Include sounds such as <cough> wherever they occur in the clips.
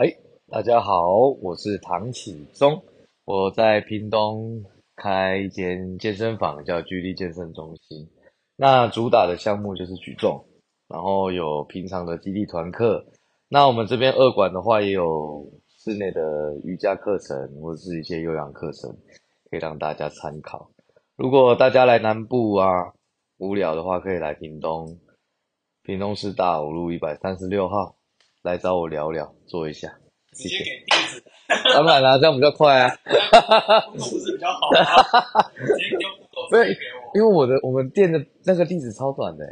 哎，大家好，我是唐启宗，我在屏东开一间健身房，叫居力健身中心。那主打的项目就是举重，然后有平常的基地团课。那我们这边二馆的话，也有室内的瑜伽课程或者是一些有氧课程，可以让大家参考。如果大家来南部啊，无聊的话，可以来屏东，屏东市大武路一百三十六号。来找我聊聊，做一下。直接给地址。<laughs> 当然啦，这样比较快啊。<laughs> 不是比较好啊。直接因为我的我们店的那个地址超短的。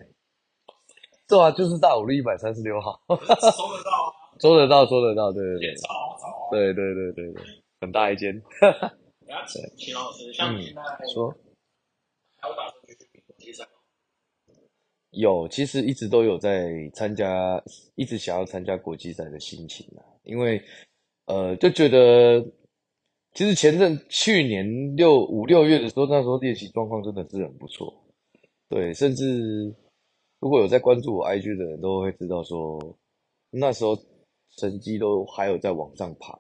对啊，就是大武路一百三十六号。收得到啊。<laughs> 搜得到，收得到，对对对。超好找。对对对对对，很大一间。等下请秦老师，像你现在说，还有打？有，其实一直都有在参加，一直想要参加国际赛的心情啊。因为，呃，就觉得，其实前阵去年六五六月的时候，那时候练习状况真的是很不错。对，甚至如果有在关注我 IG 的人都会知道说，那时候成绩都还有在往上爬，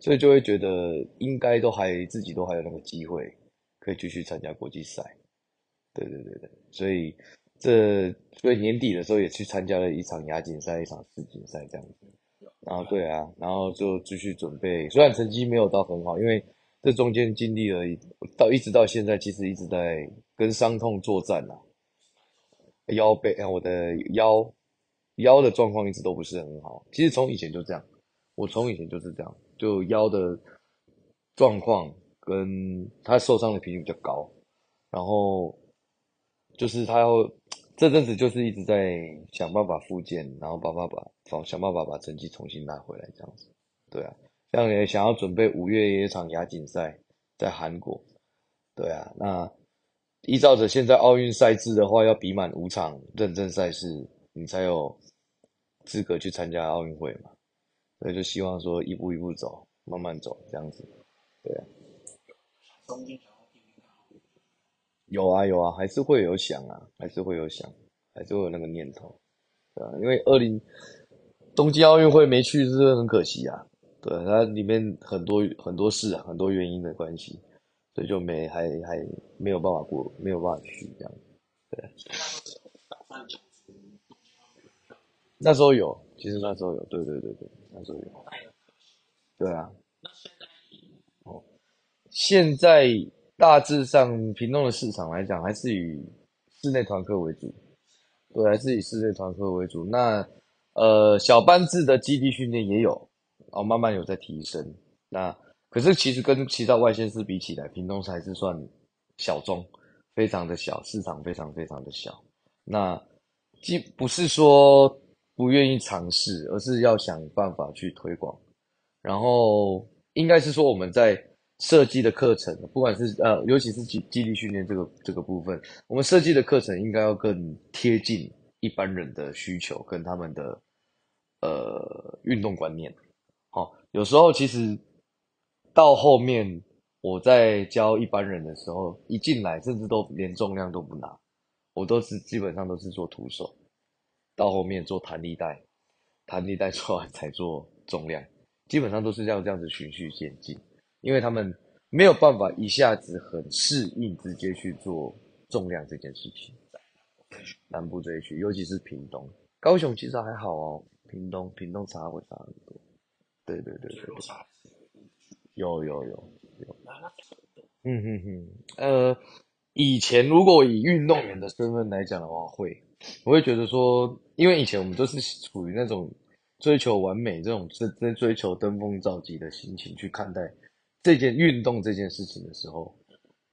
所以就会觉得应该都还自己都还有那个机会可以继续参加国际赛。对对对对，所以。这所以年底的时候也去参加了一场亚锦赛，一场世锦赛这样子。然后对啊，然后就继续准备。虽然成绩没有到很好，因为这中间经历了到一直到现在，其实一直在跟伤痛作战呐、啊。腰背，我的腰腰的状况一直都不是很好。其实从以前就这样，我从以前就是这样，就腰的状况跟他受伤的频率比较高，然后就是他要。这阵子就是一直在想办法复健，然后把把把想想办法把成绩重新拿回来，这样子。对啊，像也想要准备五月一场亚锦赛在韩国。对啊，那依照着现在奥运赛制的话，要比满五场认证赛事，你才有资格去参加奥运会嘛。所以就希望说一步一步走，慢慢走这样子。对啊。有啊有啊，还是会有想啊，还是会有想，还是会有那个念头，对啊，因为二零东京奥运会没去，是不是很可惜啊？对，它里面很多很多事啊，很多原因的关系，所以就没还还没有办法过，没有办法去这样。对，那时候有，其实那时候有，对对对对，那时候有。对啊。哦，现在。大致上，屏东的市场来讲，还是以室内团课为主，对，还是以室内团课为主。那呃，小班制的基地训练也有，然后慢慢有在提升。那可是其实跟其他外县市比起来，屏东还是算小众，非常的小，市场非常非常的小。那既不是说不愿意尝试，而是要想办法去推广。然后应该是说我们在。设计的课程，不管是呃，尤其是基基地训练这个这个部分，我们设计的课程应该要更贴近一般人的需求跟他们的呃运动观念。好、哦，有时候其实到后面我在教一般人的时候，一进来甚至都连重量都不拿，我都是基本上都是做徒手，到后面做弹力带，弹力带做完才做重量，基本上都是这样这样子循序渐进。因为他们没有办法一下子很适应直接去做重量这件事情，南部这一区，尤其是屏东、高雄，其实还好哦。屏东、屏东差会差很多。对对对对，有有有有。嗯哼哼，呃，以前如果以运动员的身份来讲的话，会，我会觉得说，因为以前我们都是处于那种追求完美、这种追追追求登峰造极的心情去看待。这件运动这件事情的时候，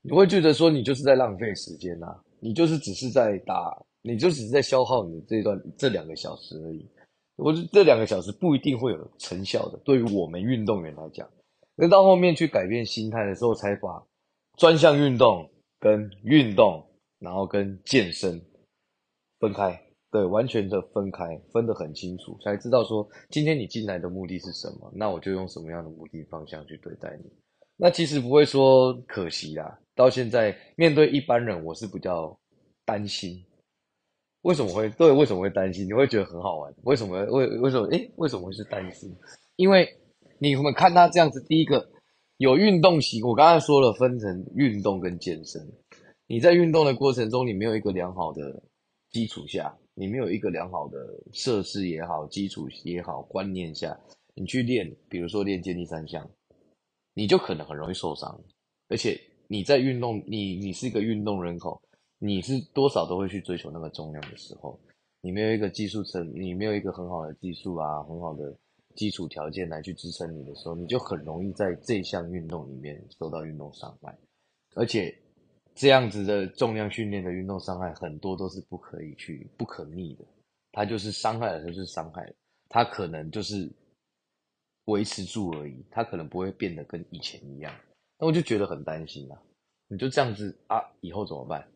你会觉得说你就是在浪费时间呐、啊，你就是只是在打，你就只是在消耗你这段这两个小时而已。我觉得这两个小时不一定会有成效的，对于我们运动员来讲，那到后面去改变心态的时候，才把专项运动跟运动，然后跟健身分开。对，完全的分开，分得很清楚，才知道说今天你进来的目的是什么，那我就用什么样的目的方向去对待你。那其实不会说可惜啦，到现在面对一般人，我是比较担心，为什么会对？为什么会担心？你会觉得很好玩？为什么？为为什么？诶，为什么会是担心？因为你们看他这样子，第一个有运动习，我刚才说了，分成运动跟健身。你在运动的过程中，你没有一个良好的基础下，你没有一个良好的设施也好，基础也好，观念下，你去练，比如说练健力三项，你就可能很容易受伤。而且你在运动，你你是一个运动人口。你是多少都会去追求那个重量的时候，你没有一个技术层，你没有一个很好的技术啊，很好的基础条件来去支撑你的时候，你就很容易在这项运动里面受到运动伤害。而且这样子的重量训练的运动伤害很多都是不可以去不可逆的，它就是伤害了就是伤害了，它可能就是维持住而已，它可能不会变得跟以前一样。那我就觉得很担心啊，你就这样子啊，以后怎么办？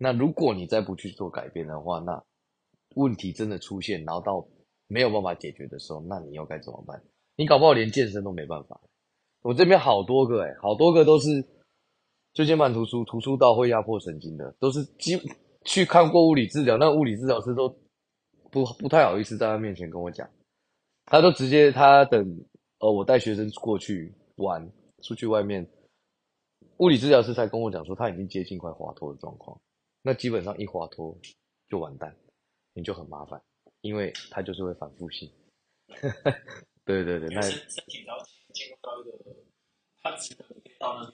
那如果你再不去做改变的话，那问题真的出现，然后到没有办法解决的时候，那你又该怎么办？你搞不好连健身都没办法。我这边好多个诶，好多个都是椎间盘突出，突出到会压迫神经的，都是基去看过物理治疗，那物理治疗师都不不太好意思在他面前跟我讲，他都直接他等呃我带学生过去玩，出去外面，物理治疗师才跟我讲说他已经接近快滑脱的状况。那基本上一滑脱就完蛋，你就很麻烦，因为它就是会反复性。对 <laughs> 对对，那身体到到一个，它只能到那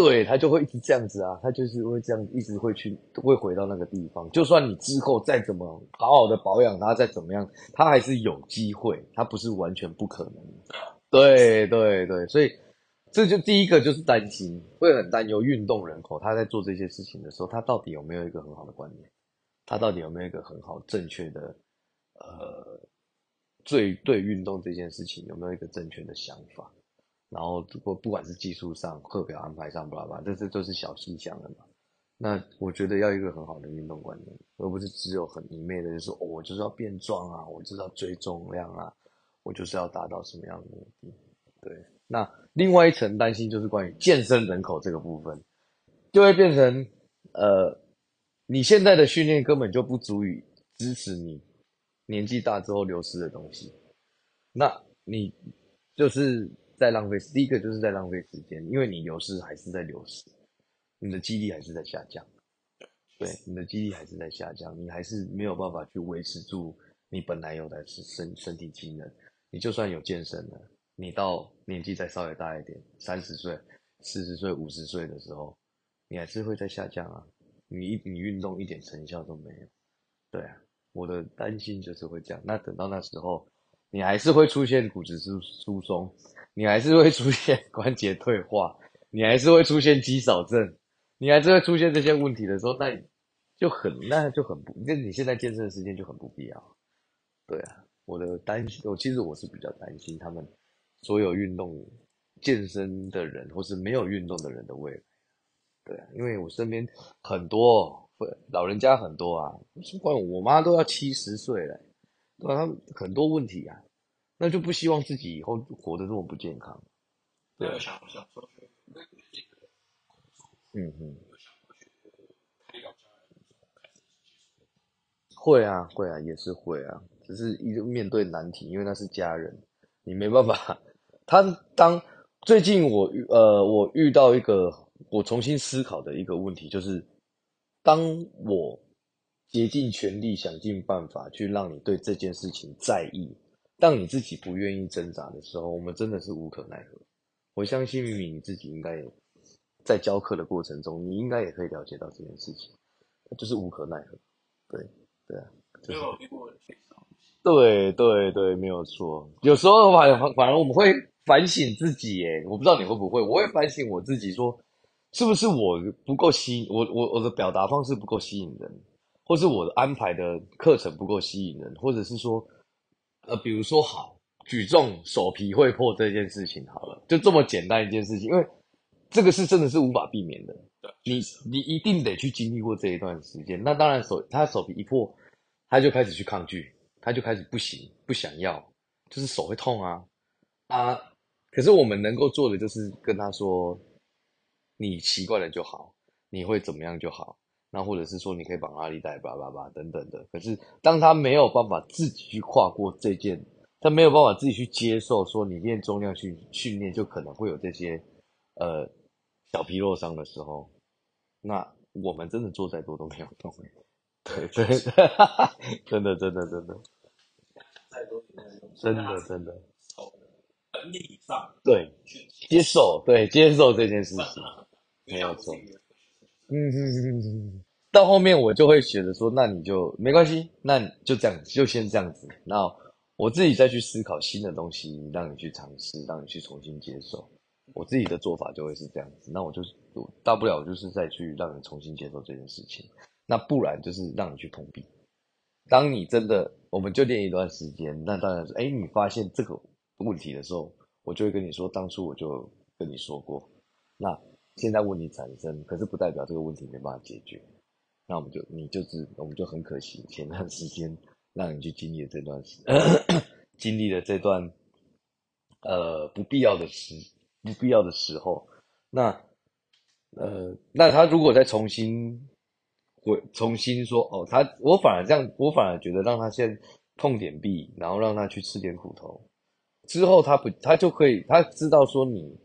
对，他就会一直这样子啊，他就是会这样，一直会去，会回到那个地方。就算你之后再怎么好好的保养他，再怎么样，他还是有机会，他不是完全不可能。对对对，所以。这就第一个就是担心，会很担忧运动人口他在做这些事情的时候，他到底有没有一个很好的观念？他到底有没有一个很好正确的，呃，最对运动这件事情有没有一个正确的想法？然后如果不管是技术上、课表安排上，巴拉巴拉，这这都是小细项的嘛。那我觉得要一个很好的运动观念，而不是只有很一昧的就是说，我就是要变壮啊，我就是要追重量啊，我就是要达到什么样的目的？对。那另外一层担心就是关于健身人口这个部分，就会变成，呃，你现在的训练根本就不足以支持你年纪大之后流失的东西，那你就是在浪费。第一个就是在浪费时间，因为你流失还是在流失，你的肌力还是在下降，对，你的肌力还是在下降，你还是没有办法去维持住你本来有的身身体机能，你就算有健身了。你到年纪再稍微大一点，三十岁、四十岁、五十岁的时候，你还是会在下降啊。你一你运动一点成效都没有，对啊，我的担心就是会这样。那等到那时候，你还是会出现骨质疏疏松，你还是会出现 <laughs> 关节退化，你还是会出现肌少症，你还是会出现这些问题的时候，那就很那就很不，那你现在健身的时间就很不必要。对啊，我的担心，我其实我是比较担心他们。所有运动、健身的人，或是没有运动的人的未来，对啊，因为我身边很多老人家很多啊，关我妈都要七十岁了，对啊，他很多问题啊，那就不希望自己以后活得这么不健康。对，嗯嗯，会啊会啊，也是会啊，只是一直面对难题，因为那是家人，你没办法。他当最近我遇呃我遇到一个我重新思考的一个问题，就是当我竭尽全力想尽办法去让你对这件事情在意，当你自己不愿意挣扎的时候，我们真的是无可奈何。我相信明明你自己应该也在教课的过程中，你应该也可以了解到这件事情，就是无可奈何。对对啊，就是。对对对，没有错。有时候反反而我们会。反省自己耶，我不知道你会不会，我会反省我自己说，说是不是我不够吸引我我我的表达方式不够吸引人，或是我的安排的课程不够吸引人，或者是说，呃，比如说好举重手皮会破这件事情好了，就这么简单一件事情，因为这个是真的是无法避免的，你你一定得去经历过这一段时间。那当然手他手皮一破，他就开始去抗拒，他就开始不行不想要，就是手会痛啊啊。可是我们能够做的就是跟他说，你习惯了就好，你会怎么样就好，那或者是说你可以绑拉力带，叭叭叭等等的。可是当他没有办法自己去跨过这件，他没有办法自己去接受说你练重量去训练就可能会有这些呃小皮肉伤的时候，那我们真的做再多都没有用。对对，真的真的真的，真的真的，本理上对接受对接受这件事情 <laughs> 没有错，嗯嗯嗯嗯，<laughs> 到后面我就会觉得说，那你就没关系，那就这样就先这样子，那我自己再去思考新的东西，让你去尝试，让你去重新接受，我自己的做法就会是这样子，那我就是大不了就是再去让你重新接受这件事情。那不然就是让你去碰壁。当你真的，我们就练一段时间，那当然是，哎，你发现这个问题的时候，我就会跟你说，当初我就跟你说过。那现在问题产生，可是不代表这个问题没办法解决。那我们就，你就是，我们就很可惜，前段时间让你去经历了这段时，<coughs> 经历了这段，呃，不必要的时，不必要的时候。那，呃，那他如果再重新。会重新说哦，他我反而这样，我反而觉得让他先碰点壁，然后让他去吃点苦头，之后他不，他就可以，他知道说你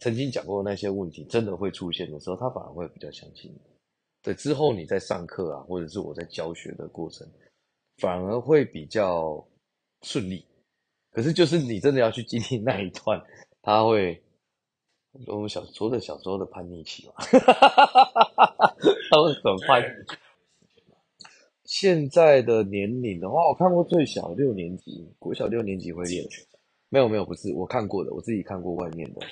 曾经讲过的那些问题真的会出现的时候，他反而会比较相信你。对，之后你在上课啊，或者是我在教学的过程，反而会比较顺利。可是就是你真的要去经历那一段，他会。我们小说的小时候的叛逆期嘛，他们很叛。现在的年龄的话，我看过最小六年级，国小六年级会练。没有没有，不是我看过的，我自己看过外面的。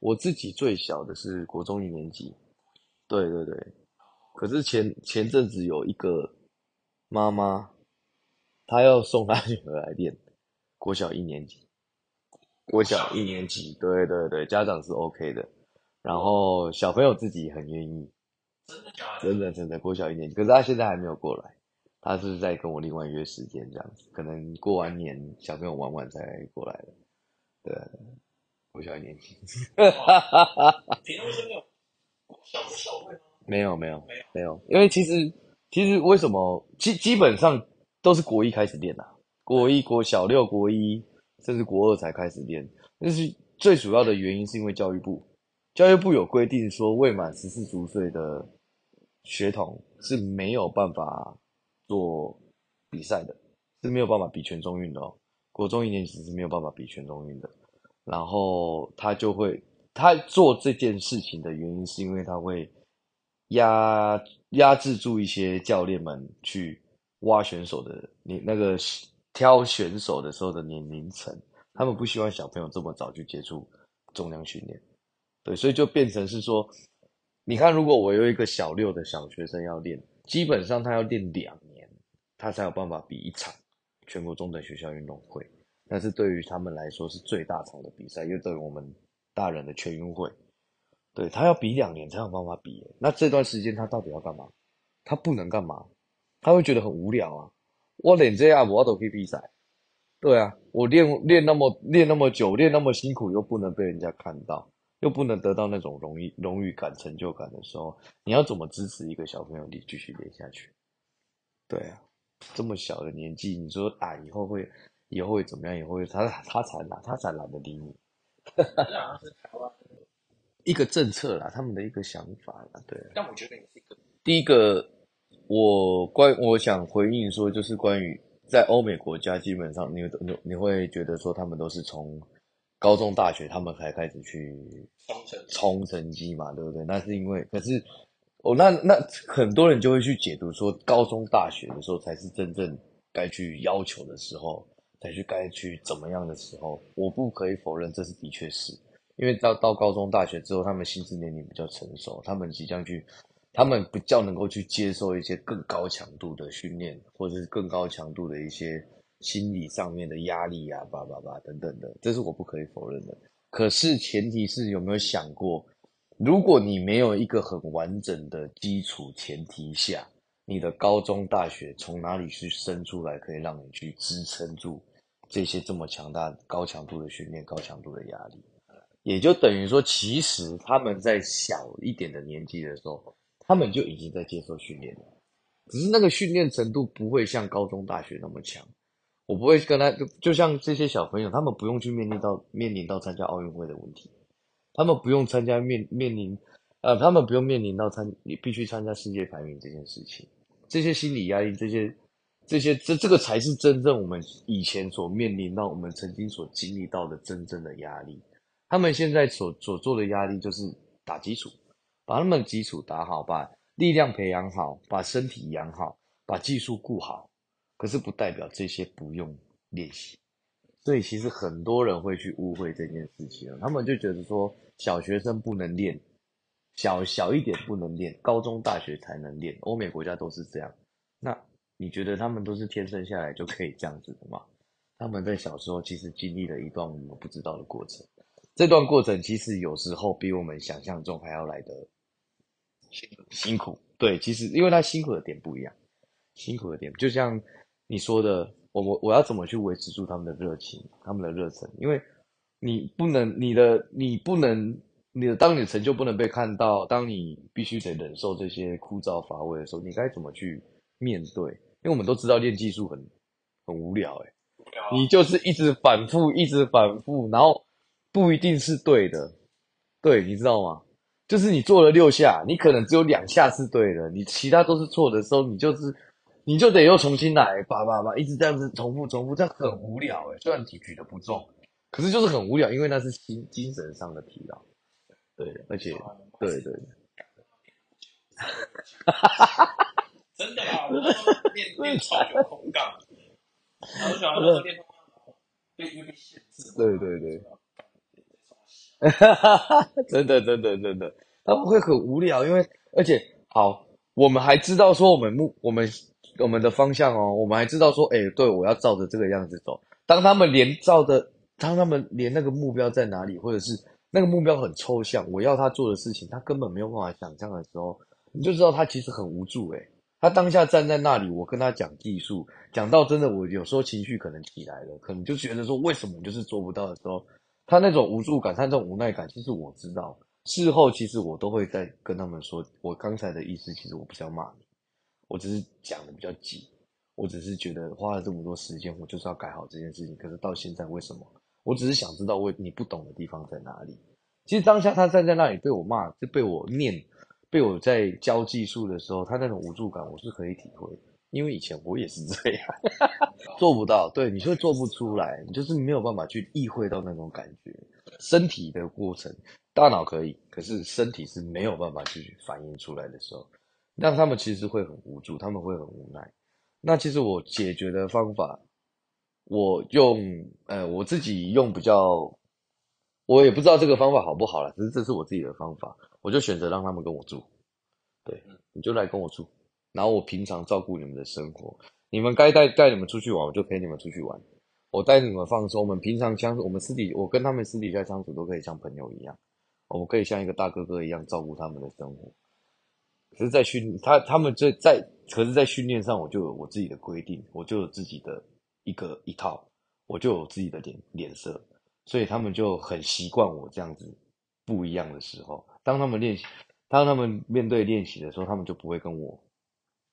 我自己最小的是国中一年级。对对对。可是前前阵子有一个妈妈，她要送她女儿来练，国小一年级。国小一年级，对对对，家长是 OK 的，然后小朋友自己很愿意，真的假的？真的真的，国小一年级，可是他现在还没有过来，他是在跟我另外约时间这样子，可能过完年小朋友玩完才过来的，对，国小一年级，哈哈哈哈哈。没有没有没有没有，因为其实其实为什么基基本上都是国一开始练的，国一国小六国一。甚至国二才开始练，但是最主要的原因是因为教育部，教育部有规定说，未满十四周岁的学童是没有办法做比赛的，是没有办法比全中运的哦。国中一年级是没有办法比全中运的，然后他就会，他做这件事情的原因是因为他会压压制住一些教练们去挖选手的你那个。挑选手的时候的年龄层，他们不希望小朋友这么早去接触重量训练，对，所以就变成是说，你看，如果我有一个小六的小学生要练，基本上他要练两年，他才有办法比一场全国中等学校运动会，但是对于他们来说是最大场的比赛，因为对于我们大人的全运会，对，他要比两年才有办法比，那这段时间他到底要干嘛？他不能干嘛？他会觉得很无聊啊。我练这样，我都可以比赛。对啊，我练练那么练那么久，练那么辛苦，又不能被人家看到，又不能得到那种荣誉荣誉感、成就感的时候，你要怎么支持一个小朋友你继续练下去？对啊，这么小的年纪，你说啊，以后会以后会怎么样？以后会他他才懒，他才懒得理你。一个政策啦，他们的一个想法啦，对。但我觉得你是一个第一个。我关我想回应说，就是关于在欧美国家，基本上你你你会觉得说，他们都是从高中大学他们才开始去冲成绩嘛，对不对？那是因为，可是哦，那那很多人就会去解读说，高中大学的时候才是真正该去要求的时候，才去该去怎么样的时候。我不可以否认，这是的确是因为到到高中大学之后，他们心智年龄比较成熟，他们即将去。他们比较能够去接受一些更高强度的训练，或者是更高强度的一些心理上面的压力啊，叭叭叭等等的，这是我不可以否认的。可是前提是有没有想过，如果你没有一个很完整的基础前提下，你的高中大学从哪里去生出来，可以让你去支撑住这些这么强大高强度的训练、高强度的压力？也就等于说，其实他们在小一点的年纪的时候。他们就已经在接受训练了，只是那个训练程度不会像高中、大学那么强。我不会跟他就就像这些小朋友，他们不用去面临到面临到参加奥运会的问题，他们不用参加面面临呃，他们不用面临到参你必须参加世界排名这件事情，这些心理压力，这些这些这这个才是真正我们以前所面临到我们曾经所经历到的真正的压力。他们现在所所做的压力就是打基础。把他们的基础打好，把力量培养好，把身体养好，把技术顾好。可是不代表这些不用练习。所以其实很多人会去误会这件事情，他们就觉得说小学生不能练，小小一点不能练，高中大学才能练。欧美国家都是这样。那你觉得他们都是天生下来就可以这样子的吗？他们在小时候其实经历了一段我们不知道的过程。这段过程其实有时候比我们想象中还要来得。辛苦，对，其实因为他辛苦的点不一样，辛苦的点就像你说的，我我我要怎么去维持住他们的热情，他们的热忱？因为你不能，你的你不能，你的当你的成就不能被看到，当你必须得忍受这些枯燥乏味的时候，你该怎么去面对？因为我们都知道练技术很很无聊，欸，诶，你就是一直反复，一直反复，然后不一定是对的，对，你知道吗？就是你做了六下，你可能只有两下是对的，你其他都是错的时候，你就是，你就得又重新来，叭叭叭，一直这样子重复重复，这样很无聊哎。虽然体举的不重，可是就是很无聊，因为那是心精神上的疲劳。对，而且，对对对。<laughs> 哈哈哈哈真的啊，<laughs> 我练练超有空杠，<laughs> 然后想要练练被被限制。对对对。哈哈哈，<laughs> 真的，真的，真的，他们会很无聊，因为而且好，我们还知道说我们目我们我们的方向哦，我们还知道说，哎，对，我要照着这个样子走。当他们连照的，当他们连那个目标在哪里，或者是那个目标很抽象，我要他做的事情，他根本没有办法想象的时候，你就知道他其实很无助。哎，他当下站在那里，我跟他讲技术，讲到真的，我有时候情绪可能起来了，可能就觉得说，为什么就是做不到的时候。他那种无助感，他那种无奈感，其实我知道。事后其实我都会在跟他们说，我刚才的意思其实我不是要骂你，我只是讲的比较急，我只是觉得花了这么多时间，我就是要改好这件事情。可是到现在为什么？我只是想知道我你不懂的地方在哪里。其实当下他站在那里被我骂，就被我念，被我在教技术的时候，他那种无助感我是可以体会的。因为以前我也是这样，<laughs> 做不到，对，你就会做不出来，你就是没有办法去意会到那种感觉。身体的过程，大脑可以，可是身体是没有办法去反应出来的时候，让他们其实会很无助，他们会很无奈。那其实我解决的方法，我用，呃，我自己用比较，我也不知道这个方法好不好啦，只是这是我自己的方法，我就选择让他们跟我住，对，你就来跟我住。然后我平常照顾你们的生活，你们该带带你们出去玩，我就陪你们出去玩。我带你们放松，我们平常相处，我们私底，我跟他们私底下相处都可以像朋友一样，我们可以像一个大哥哥一样照顾他们的生活。可是，在训他他们这在，可是，在训练上，我就有我自己的规定，我就有自己的一个一套，我就有自己的脸脸色，所以他们就很习惯我这样子不一样的时候。当他们练习，当他们面对练习的时候，他们就不会跟我。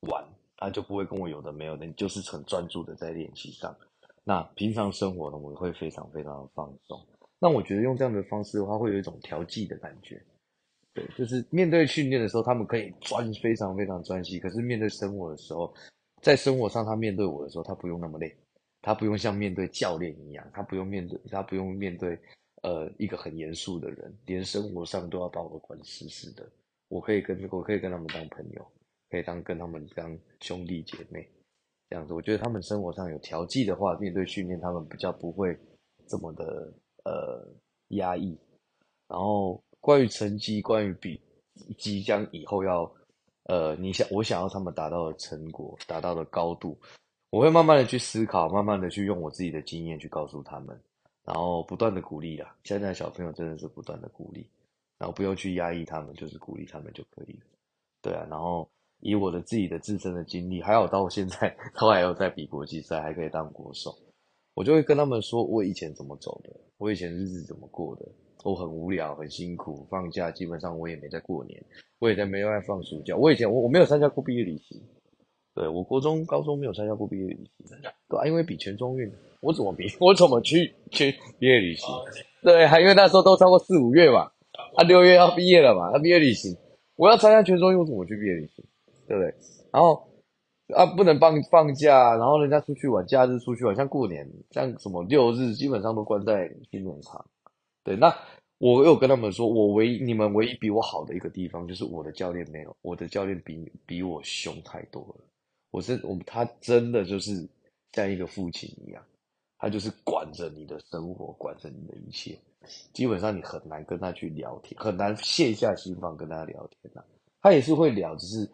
玩，他就不会跟我有的没有的，你就是很专注的在练习上。那平常生活呢，我会非常非常的放松。那我觉得用这样的方式的话，会有一种调剂的感觉。对，就是面对训练的时候，他们可以专非常非常专心。可是面对生活的时候，在生活上他面对我的时候，他不用那么累，他不用像面对教练一样，他不用面对他不用面对呃一个很严肃的人，连生活上都要把我管死死的。我可以跟我可以跟他们当朋友。可以当跟他们当兄弟姐妹这样子，我觉得他们生活上有调剂的话，面对训练他们比较不会这么的呃压抑。然后关于成绩，关于比即将以后要呃你想我想要他们达到的成果，达到的高度，我会慢慢的去思考，慢慢的去用我自己的经验去告诉他们，然后不断的鼓励啦。现在小朋友真的是不断的鼓励，然后不用去压抑他们，就是鼓励他们就可以了。对啊，然后。以我的自己的自身的经历，还有到现在 <laughs> 都还有在比国际赛，还可以当国手，我就会跟他们说我以前怎么走的，我以前日子怎么过的，我很无聊，很辛苦。放假基本上我也没在过年，我也在没在放暑假。我以前我我没有参加过毕业旅行，对，我国中、高中没有参加过毕业旅行。对啊，因为比全中运，我怎么比？<laughs> 我怎么去去毕业旅行？对，还因为那时候都超过四五月嘛，啊，六月要毕业了嘛，那毕业旅行，我要参加全中运，我怎么去毕业旅行？对不对？然后。啊，不能放放假，然后人家出去玩，假日出去玩，像过年，像什么六日，基本上都关在训练场。对，那我有跟他们说，我唯一你们唯一比我好的一个地方，就是我的教练没有，我的教练比比我凶太多了。我是我他真的就是像一个父亲一样，他就是管着你的生活，管着你的一切，基本上你很难跟他去聊天，很难卸下心防跟他聊天呐。他也是会聊，只是。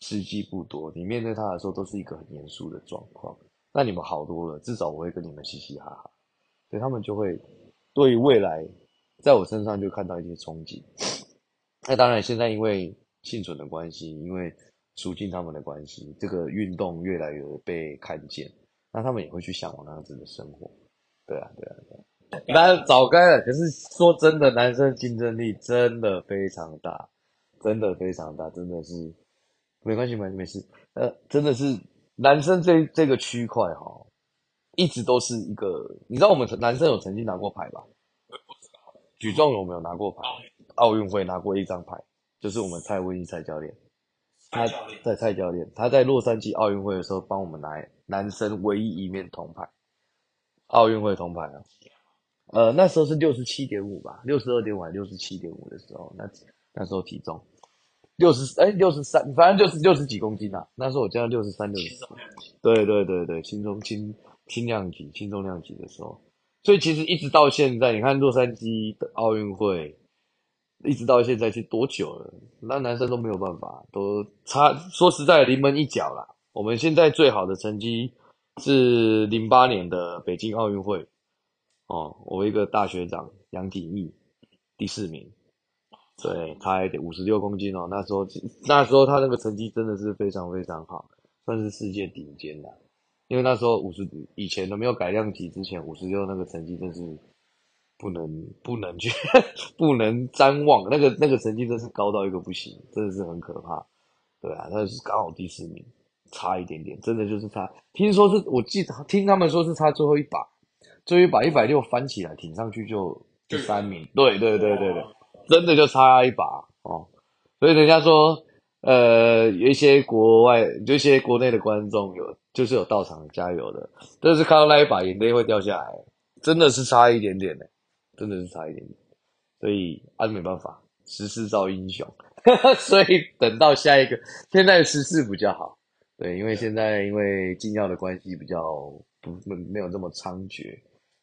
时机不多，你面对他的时候都是一个很严肃的状况。那你们好多了，至少我会跟你们嘻嘻哈哈，所以他们就会对于未来在我身上就看到一些憧憬。<coughs> 那当然，现在因为幸存的关系，因为促进他们的关系，这个运动越来越被看见，那他们也会去向往那样子的生活。对啊，对啊，对啊。那早该了。可是说真的，男生竞争力真的非常大，真的非常大，真的是。没关系，没没事。呃，真的是男生这这个区块哈，一直都是一个。你知道我们男生有曾经拿过牌吧？举重有没有拿过牌？奥运会拿过一张牌，就是我们蔡文义蔡教练，他在蔡教练，他在洛杉矶奥运会的时候帮我们拿男生唯一一面铜牌，奥运会铜牌啊。呃，那时候是六十七点五吧，六十二点五还是六十七点五的时候，那那时候体重。六十哎，六十三，反正就是六十几公斤呐、啊。那时候我加六十三、六十四。对对对对，轻重轻轻量级、轻重量级的时候。所以其实一直到现在，你看洛杉矶的奥运会，一直到现在，去多久了？那男生都没有办法，都差。说实在，临门一脚啦。我们现在最好的成绩是零八年的北京奥运会。哦，我一个大学长杨景毅，第四名。对，他还得五十六公斤哦。那时候，那时候他那个成绩真的是非常非常好，算是世界顶尖的。因为那时候五十以前都没有改量级之前，五十六那个成绩真是不能不能去 <laughs> 不能瞻望。那个那个成绩真是高到一个不行，真的是很可怕。对啊，那是刚好第四名，差一点点，真的就是差。听说是我记得听他们说是差最后一把，最后一把一百六翻起来挺上去就第三名。对对对对对。真的就差一把哦，所以人家说，呃，有一些国外，有一些国内的观众有，就是有到场加油的，但是看到那一把眼泪会掉下来，真的是差一点点的，真的是差一点点，所以啊没办法，时势造英雄，<laughs> 所以等到下一个，现在时势比较好，对，因为现在因为禁药的关系比较不没没有这么猖獗，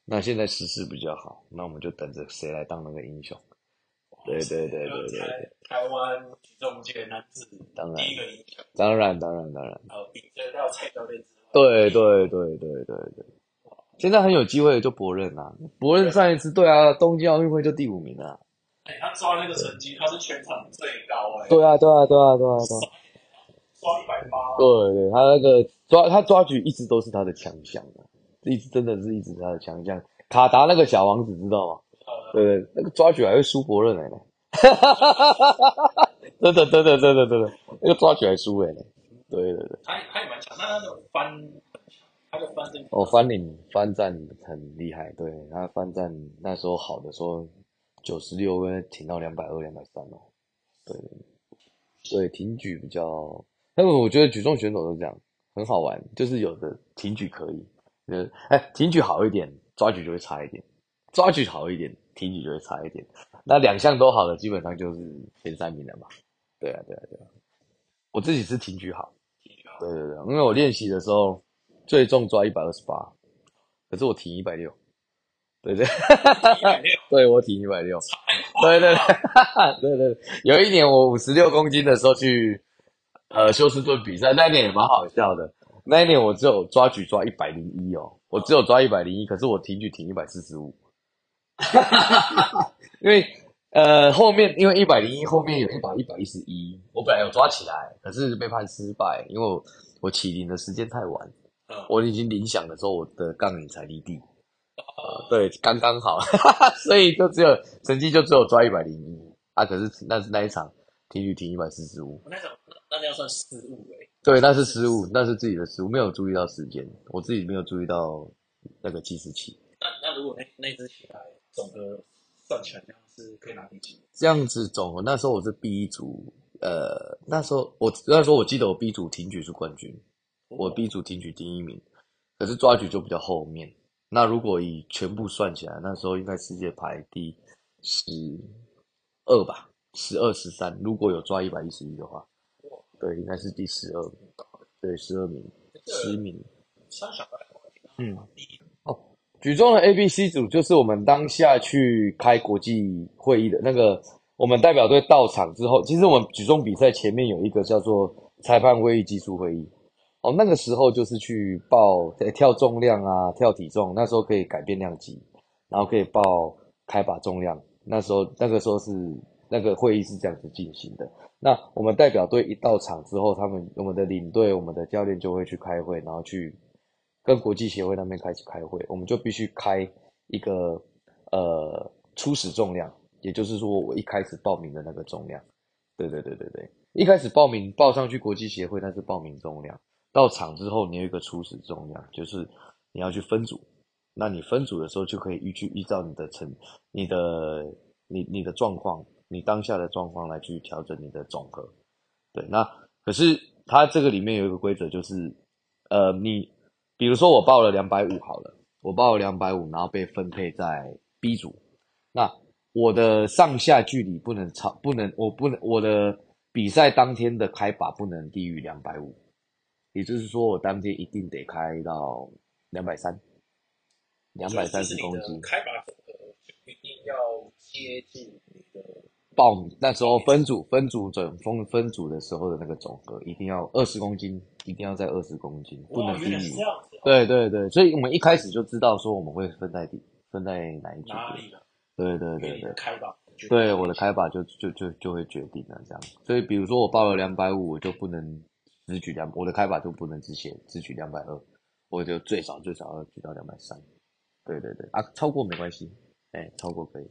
那现在时势比较好，那我们就等着谁来当那个英雄。对对对对对，对，台湾举重界男子当然第一个英雄，当然当然当然，呃，比得到蔡教练对对对对对对，现在很有机会就博刃啊，博刃上一次对啊，东京奥运会就第五名啊，哎，他抓那个成绩，他是全场最高哎，对啊对啊对啊对啊对，抓一百八，对对，他那个抓他抓举一直都是他的强项啊，一直真的是一直他的强项，卡达那个小王子知道吗？对对，那个抓举还会输博刃来呢，哈哈哈哈哈哈！真的真的真的真的，那个抓举还输哎，对对对，他他也蛮强，他那种翻，他的翻正哦翻领翻站很厉害，对，他翻站那时候好的时候九十六跟挺到两百二两百三哦，对对，挺举比较，但是我觉得举重选手都这样，很好玩，就是有的挺举可以，呃哎挺举好一点，抓举就会差一点。抓举好一点，挺举就会差一点。那两项都好的，基本上就是前三名了嘛。对啊，对啊，对啊。我自己是挺举好，对对对，因为我练习的时候最重抓一百二十八，可是我挺一百六，对对，一百六，<laughs> 对我挺一百六，对对对 <laughs> 对对。有一年我五十六公斤的时候去呃休斯顿比赛，那一年也蛮好笑的。那一年我只有抓举抓一百零一哦，我只有抓一百零一，可是我挺举挺一百四十五。<laughs> 因为呃后面因为一百零一后面有一把一百一十一，我本来有抓起来，可是被判失败，因为我我起灵的时间太晚，我已经铃响的时候我的杠铃才离地，呃，对，刚刚好，<laughs> 所以就只有成绩就只有抓一百零一啊。可是那是那一场挺举停一百四十五，那场那那要算失误哎。对，那是失误，那是自己的失误，没有注意到时间，我自己没有注意到那个计时器。那那如果那那支起来总和算起来这样是可以拿第几？这样子总和那时候我是 B 组，呃，那时候我那时候我记得我 B 组挺举是冠军，我 B 组挺举第一名，可是抓举就比较后面。那如果以全部算起来，那时候应该世界排第十二吧，十二十三。如果有抓一百一十一的话，对，应该是第十二名，对，十二名，十名。嗯，哦，举重的 A、B、C 组就是我们当下去开国际会议的那个，我们代表队到场之后，其实我们举重比赛前面有一个叫做裁判会议、技术会议。哦，那个时候就是去报跳重量啊，跳体重，那时候可以改变量级，然后可以报开把重量。那时候那个时候是那个会议是这样子进行的。那我们代表队一到场之后，他们我们的领队、我们的教练就会去开会，然后去跟国际协会那边开始开会。我们就必须开一个呃初始重量，也就是说我一开始报名的那个重量。对对对对对，一开始报名报上去国际协会，那是报名重量。到场之后，你有一个初始重量，就是你要去分组。那你分组的时候，就可以依据依照你的成、你的、你、你的状况，你当下的状况来去调整你的总和。对，那可是它这个里面有一个规则，就是呃，你比如说我报了两百五好了，我报了两百五，然后被分配在 B 组，那我的上下距离不能超，不能，我不能，我的比赛当天的开把不能低于两百五。也就是说，我当天一定得开到两百三，两百三十公斤。开把总和就一定要接近你的报名那时候分组分组总分分组的时候的那个总和，一定要二十公斤，一定要在二十公斤，不能低于。对对对，所以我们一开始就知道说我们会分在底，分在哪一组。哪里的？对对对对。开把。对，我的开把就就就就会决定了这样。所以比如说我报了两百五，我就不能。只举两，我的开法就不能只写只举两百二，我就最少最少要举到两百三。对对对啊，超过没关系，哎、欸，超过可以。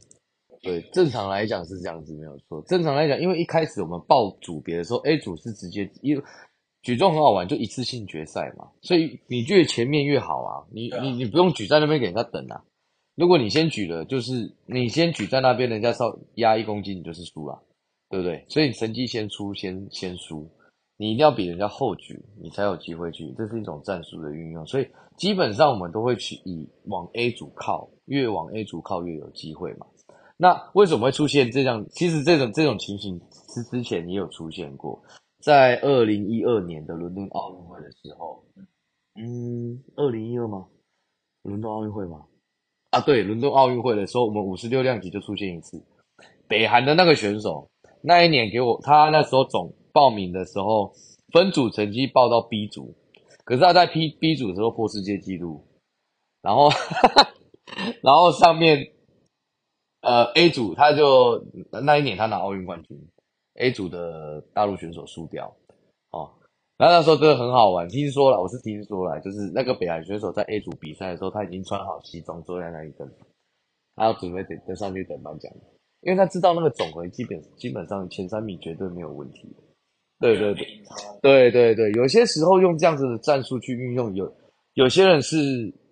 对，正常来讲是这样子没有错。正常来讲，因为一开始我们报组别的时候，A 组是直接因为举重很好玩，就一次性决赛嘛，所以你越前面越好啊。你你你不用举在那边给人家等啊。如果你先举了，就是你先举在那边，人家稍压一公斤，你就是输了，对不对？所以你成绩先出，先先输。你一定要比人家后举，你才有机会举，这是一种战术的运用。所以基本上我们都会去以往 A 组靠，越往 A 组靠越有机会嘛。那为什么会出现这样？其实这种这种情形之之前也有出现过，在二零一二年的伦敦奥运会的时候，嗯，二零一二吗？伦敦奥运会吗？啊，对，伦敦奥运会的时候，我们五十六量级就出现一次，北韩的那个选手那一年给我，他那时候总。报名的时候，分组成绩报到 B 组，可是他在 P B 组的时候破世界纪录，然后，<laughs> 然后上面，呃 A 组他就那一年他拿奥运冠军，A 组的大陆选手输掉，哦，然后那时候真的很好玩，听说了，我是听说了，就是那个北韩选手在 A 组比赛的时候，他已经穿好西装坐在那里等，他要准备等等上去等颁奖，因为他知道那个总和基本基本上前三名绝对没有问题。对对对，对对对，有些时候用这样子的战术去运用，有有些人是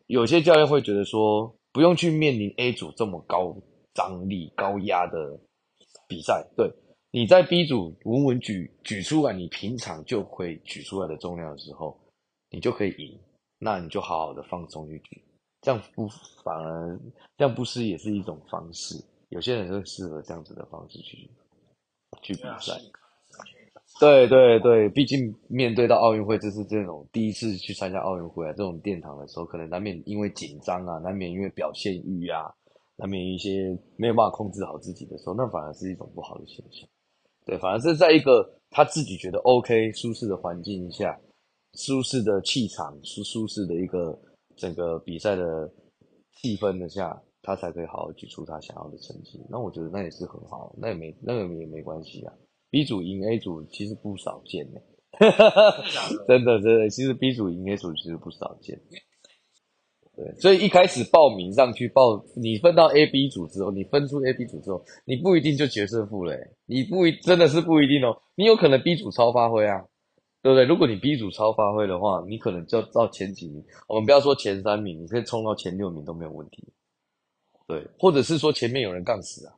有些教练会觉得说，不用去面临 A 组这么高张力、高压的比赛，对，你在 B 组稳稳举举出来，你平常就会举出来的重量的时候，你就可以赢，那你就好好的放松去举，这样不反而这样不失也是一种方式，有些人就适合这样子的方式去去比赛。对对对，毕竟面对到奥运会，这是这种第一次去参加奥运会啊，这种殿堂的时候，可能难免因为紧张啊，难免因为表现欲啊，难免一些没有办法控制好自己的时候，那反而是一种不好的现象。对，反而是在一个他自己觉得 OK 舒适的环境下，舒适的气场，舒舒适的一个整个比赛的气氛的下，他才可以好好举出他想要的成绩。那我觉得那也是很好，那也没那个也没关系啊。B 组赢 A 组其实不少见呢，真的 <laughs> 真的，其实 B 组赢 A 组其实不少见。对，所以一开始报名上去报，你分到 A、B 组之后，你分出 A、B 组之后，你不一定就决胜负了，你不一真的是不一定哦，你有可能 B 组超发挥啊，对不对？如果你 B 组超发挥的话，你可能就到前几名，我们不要说前三名，你可以冲到前六名都没有问题，对，或者是说前面有人杠死啊，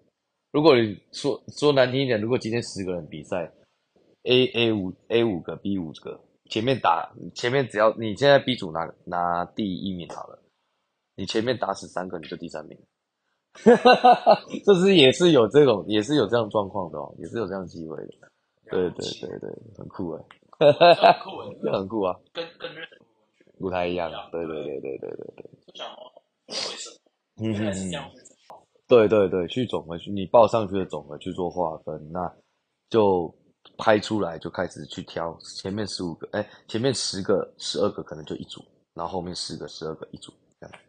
如果你说说难听一点，如果今天十个人比赛，A A 五 A 五个 B 五个，前面打前面只要你现在 B 组拿拿第一名好了。你前面打死三个，你就第三名，<laughs> 这是也是有这种，也是有这样状况的哦，也是有这样机会的。对对对对，很酷哎，很酷哎，这很酷啊，跟跟日本不太一样。对对对对对对对。为什么？嗯嗯嗯。对对对，去总和去，你报上去的总和去做划分，那就拍出来，就开始去挑前面十五个，哎，前面十个、十二个可能就一组，然后后面十个、十二个一组这样。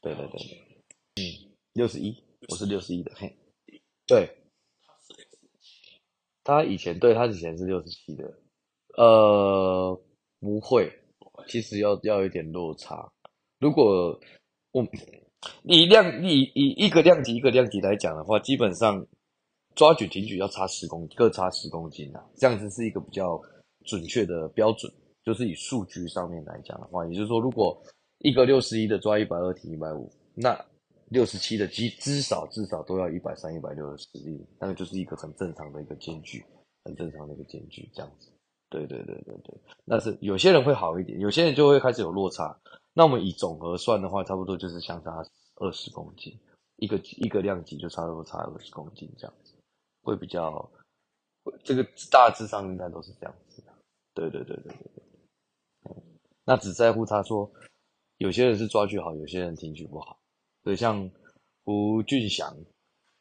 对对对，嗯，六十一，我是六十一的，嘿，对，他以前对他以前是六十七的，呃，不会，其实要要有一点落差。如果我以量以以一个量级一个量级来讲的话，基本上抓举挺举要差十公各差十公斤啊，这样子是一个比较准确的标准，就是以数据上面来讲的话，也就是说如果。一个六十一的抓一百二挺一百五，那六十七的肌至少至少都要一百三一百六的实力，那个就是一个很正常的一个间距，很正常的一个间距这样子。对对对对对，那是有些人会好一点，有些人就会开始有落差。那我们以总和算的话，差不多就是相差二十公斤，一个一个量级就差不多差二十公斤这样子，会比较，这个大致上应该都是这样子的。对对对对对对，那只在乎他说。有些人是抓举好，有些人挺举不好。所以，像胡俊祥，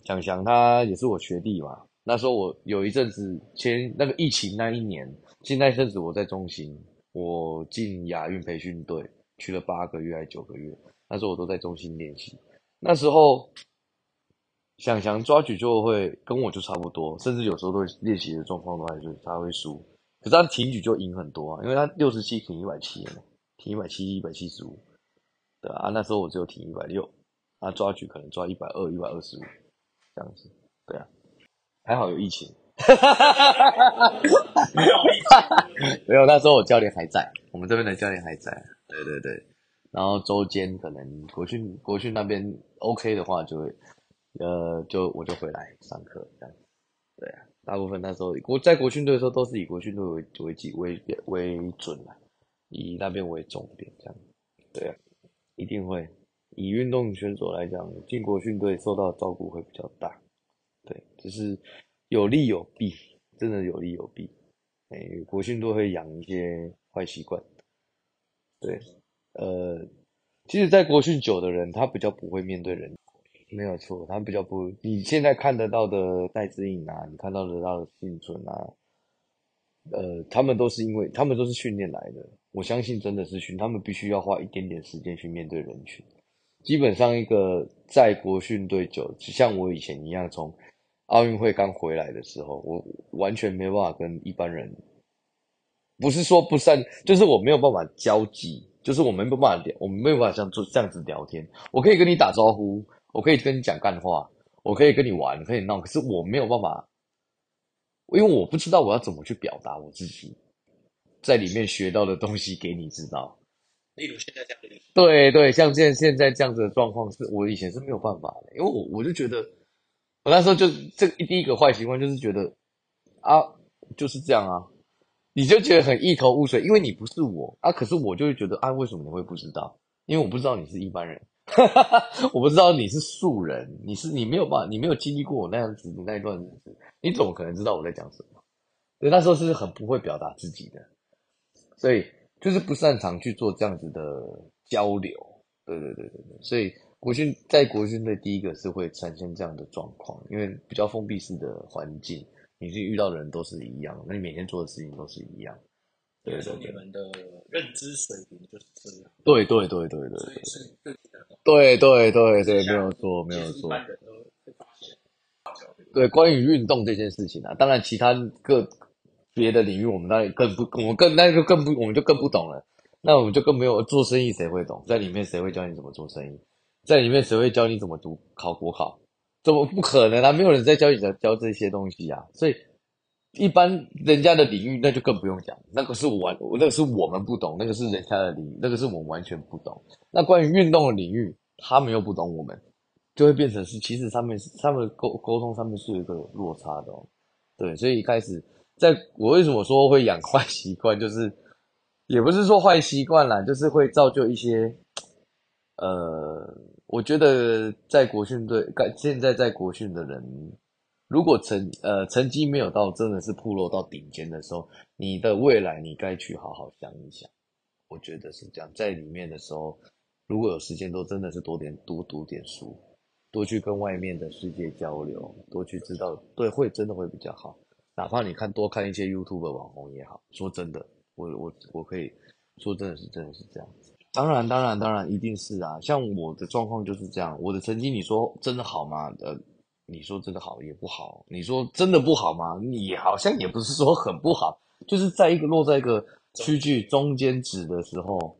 祥祥他也是我学弟嘛。那时候我有一阵子，前那个疫情那一年，现在阵子我在中心，我进亚运培训队去了八个月还是九个月，那时候我都在中心练习。那时候想想抓举就会跟我就差不多，甚至有时候都会练习的状况的话，就是他会输，可是他挺举就赢很多啊，因为他六十七挺一百七嘛，挺一百七一百七十五。对啊，那时候我只有挺一百六，啊抓举可能抓一百二、一百二十五这样子。对啊，还好有疫情，没有，没有。那时候我教练还在，我们这边的教练还在。对对对，然后周间可能国训国训那边 OK 的话，就会呃就我就回来上课这样。对啊，大部分那时候国在国训队的时候都是以国训队为为为为准啦，以那边为重点这样。对啊。一定会，以运动选手来讲，进国训队受到照顾会比较大，对，只是有利有弊，真的有利有弊。哎，国训队会养一些坏习惯，对，呃，其实，在国训久的人，他比较不会面对人，没有错，他比较不，你现在看得到的戴资颖啊，你看到得到的幸存啊，呃，他们都是因为他们都是训练来的。我相信真的是训，他们必须要花一点点时间去面对人群。基本上，一个在国训队久，就像我以前一样，从奥运会刚回来的时候，我完全没办法跟一般人，不是说不善，就是我没有办法交际，就是我没有办法聊，我们没有办法像做这样子聊天。我可以跟你打招呼，我可以跟你讲干话，我可以跟你玩，可以闹，可是我没有办法，因为我不知道我要怎么去表达我自己。在里面学到的东西给你知道，例如现在这样的，对对，像现现在这样子的状况，是我以前是没有办法的，因为我我就觉得，我那时候就这第一个坏习惯就是觉得啊，就是这样啊，你就觉得很一头雾水，因为你不是我啊，可是我就会觉得啊，为什么你会不知道？因为我不知道你是一般人，<laughs> 我不知道你是素人，你是你没有办法，你没有经历过我那样子的那一段日子，你怎么可能知道我在讲什么？对，那时候是很不会表达自己的。所以就是不擅长去做这样子的交流，对对对对对。所以国训在国训队第一个是会产生这样的状况，因为比较封闭式的环境，你去遇到的人都是一样，那你每天做的事情都是一样。对对对。你们的认知水平就是这样。对对对对对对。所以是对对对对对，没有错没有错。对，关于运动这件事情啊，当然其他各。别的领域我们当然更不，我们更那就更不，我们就更不懂了。那我们就更没有做生意，谁会懂？在里面谁会教你怎么做生意？在里面谁会教你怎么读考国考？怎么不可能啊？没有人在教你教教这些东西啊！所以一般人家的领域那就更不用讲，那个是我那个是我们不懂，那个是人家的领域，那个是我们完全不懂。那关于运动的领域，他们又不懂我们，就会变成是其实上面他们沟沟通上面是有一个落差的哦。对，所以一开始。在我为什么说会养坏习惯，就是也不是说坏习惯啦，就是会造就一些，呃，我觉得在国训队，现在在国训的人，如果成呃成绩没有到真的是铺落到顶尖的时候，你的未来你该去好好想一想。我觉得是这样，在里面的时候，如果有时间，都真的是多点多读点书，多去跟外面的世界交流，多去知道，对，会真的会比较好。哪怕你看多看一些 YouTube 网红也好，说真的，我我我可以说真的是真的是这样。当然当然当然一定是啊，像我的状况就是这样。我的成绩你说真的好吗？呃，你说真的好也不好。你说真的不好吗？你好像也不是说很不好，就是在一个落在一个区距中间值的时候，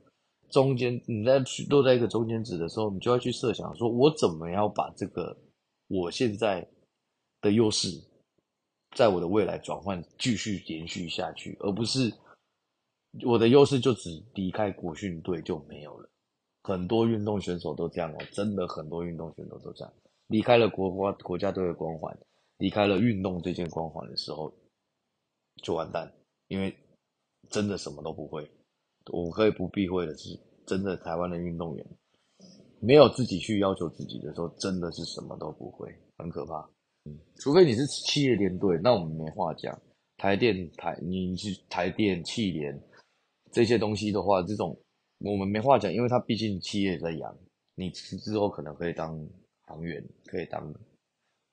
中间你在去落在一个中间值的时候，你就要去设想说，我怎么样把这个我现在的优势。在我的未来转换继续延续下去，而不是我的优势就只离开国训队就没有了。很多运动选手都这样哦，真的很多运动选手都这样，离开了国国国家队的光环，离开了运动这件光环的时候就完蛋，因为真的什么都不会。我可以不避讳的是，真的台湾的运动员没有自己去要求自己的时候，真的是什么都不会，很可怕。嗯除非你是企业联队，那我们没话讲。台电台，你是台电、企联这些东西的话，这种我们没话讲，因为他毕竟企业在养你，之后可能可以当航员，可以当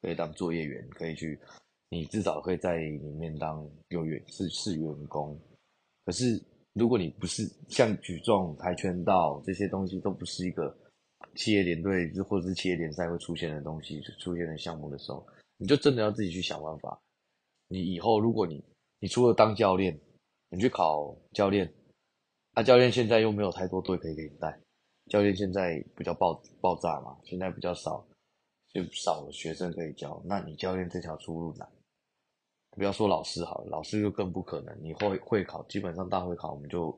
可以当作业员，可以去，你至少可以在里面当有员是是员工。可是如果你不是像举重、跆拳道这些东西，都不是一个企业联队或者是企业联赛会出现的东西，出现的项目的时候。你就真的要自己去想办法。你以后如果你你除了当教练，你去考教练，那、啊、教练现在又没有太多队可以给你带，教练现在比较爆爆炸嘛，现在比较少，就少了学生可以教。那你教练这条出路难。不要说老师好了，老师就更不可能。你会会考，基本上大会考我们就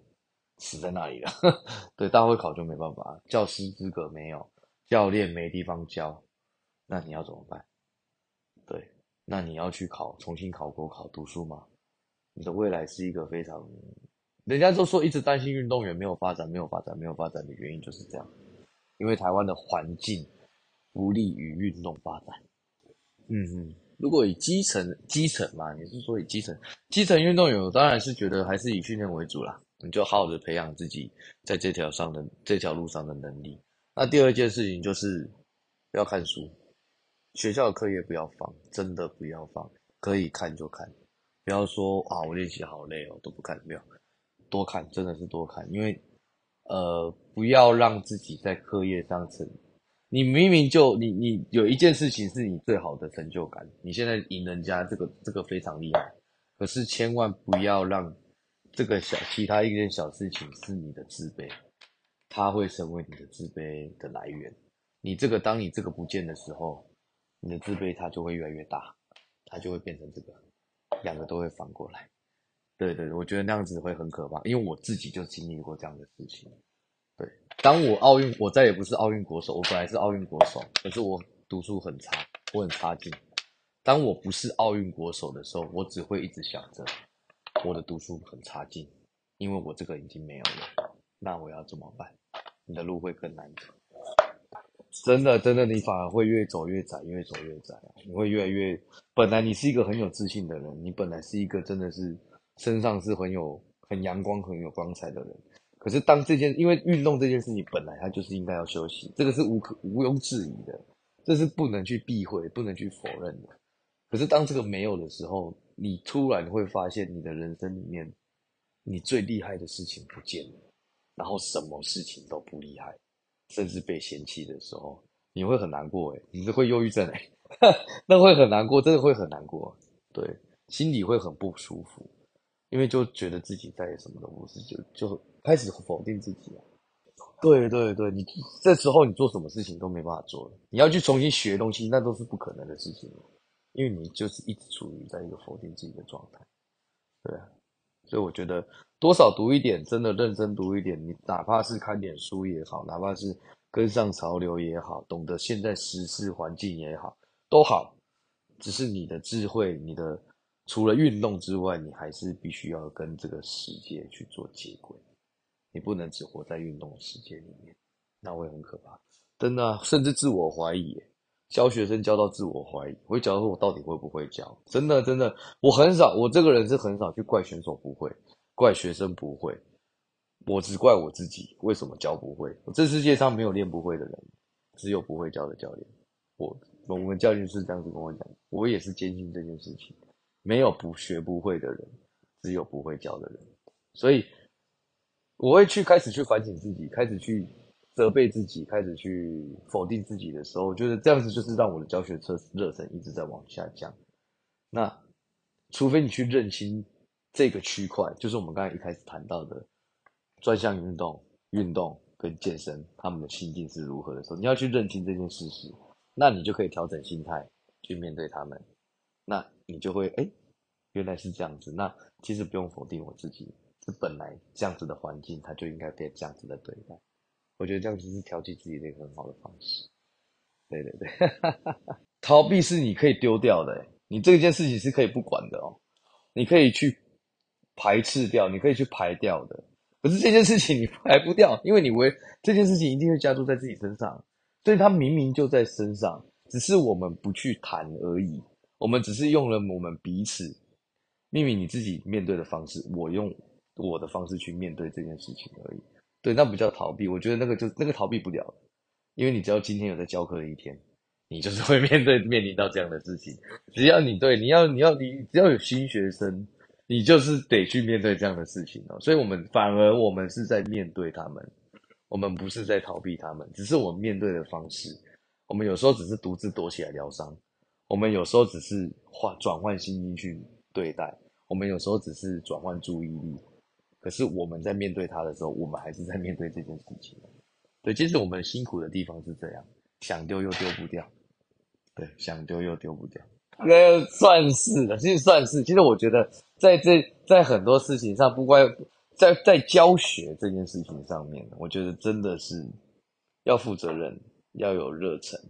死在那里了。<laughs> 对，大会考就没办法，教师资格没有，教练没地方教，那你要怎么办？对，那你要去考，重新考国考读书吗？你的未来是一个非常，人家都说一直担心运动员没有发展，没有发展，没有发展的原因就是这样，因为台湾的环境不利于运动发展。嗯嗯，如果以基层基层嘛，你是说以基层基层运动员，我当然是觉得还是以训练为主啦，你就好好的培养自己在这条上的这条路上的能力。那第二件事情就是不要看书。学校的课业不要放，真的不要放，可以看就看，不要说啊，我练习好累哦，都不看，没有，多看，真的是多看，因为，呃，不要让自己在课业上成，你明明就你你有一件事情是你最好的成就感，你现在赢人家这个这个非常厉害，可是千万不要让这个小其他一件小事情是你的自卑，它会成为你的自卑的来源，你这个当你这个不见的时候。你的自卑它就会越来越大，它就会变成这个，两个都会反过来。对对，我觉得那样子会很可怕，因为我自己就经历过这样的事情。对，当我奥运，我再也不是奥运国手，我本来是奥运国手，可是我读书很差，我很差劲。当我不是奥运国手的时候，我只会一直想着我的读书很差劲，因为我这个已经没有了，那我要怎么办？你的路会更难走。真的，真的，你反而会越走越窄，越走越窄。你会越来越……本来你是一个很有自信的人，你本来是一个真的是身上是很有、很阳光、很有光彩的人。可是当这件，因为运动这件事情本来它就是应该要休息，这个是无可毋庸置疑的，这是不能去避讳、不能去否认的。可是当这个没有的时候，你突然会发现你的人生里面，你最厉害的事情不见了，然后什么事情都不厉害。甚至被嫌弃的时候，你会很难过诶，你是会忧郁症诶，<laughs> 那会很难过，真的会很难过，对，心里会很不舒服，因为就觉得自己再也什么都不是，就就开始否定自己啊。对对对，你这时候你做什么事情都没办法做了。你要去重新学东西，那都是不可能的事情，因为你就是一直处于在一个否定自己的状态。对啊，所以我觉得多少读一点，真的认真读一点，你哪怕是看点书也好，哪怕是跟上潮流也好，懂得现在时事环境也好，都好。只是你的智慧，你的除了运动之外，你还是必须要跟这个世界去做接轨。你不能只活在运动世界里面，那会很可怕。真的，甚至自我怀疑，教学生教到自我怀疑，会教说我到底会不会教？真的，真的，我很少，我这个人是很少去怪选手不会，怪学生不会，我只怪我自己，为什么教不会？这世界上没有练不会的人，只有不会教的教练。我我们教练是这样子跟我讲，我也是坚信这件事情，没有不学不会的人，只有不会教的人，所以。我会去开始去反省自己，开始去责备自己，开始去否定自己的时候，我觉得这样子就是让我的教学车热忱一直在往下降。那除非你去认清这个区块，就是我们刚才一开始谈到的专项运动、运动跟健身，他们的心境是如何的时候，你要去认清这件事实，那你就可以调整心态去面对他们。那你就会哎，原来是这样子。那其实不用否定我自己。是本来这样子的环境，他就应该被这样子的对待。我觉得这样子是调剂自己的一个很好的方式。对对对，<laughs> 逃避是你可以丢掉的，你这件事情是可以不管的哦，你可以去排斥掉，你可以去排掉的。可是这件事情你排不掉，因为你为这件事情一定会加注在自己身上，所以它明明就在身上，只是我们不去谈而已。我们只是用了我们彼此秘密你自己面对的方式，我用。我的方式去面对这件事情而已，对，那不叫逃避。我觉得那个就那个逃避不了，因为你只要今天有在教课的一天，你就是会 <laughs> 面对面临到这样的事情。只要你对你要你要你只要有新学生，你就是得去面对这样的事情哦。所以我们反而我们是在面对他们，我们不是在逃避他们，只是我们面对的方式。我们有时候只是独自躲起来疗伤，我们有时候只是换转换心情去对待，我们有时候只是转换注意力。可是我们在面对他的时候，我们还是在面对这件事情。对，其实我们辛苦的地方是这样，想丢又丢不掉。对，想丢又丢不掉。那算是的，其实算是。其实我觉得，在这在很多事情上，不管在在教学这件事情上面，我觉得真的是要负责任，要有热忱，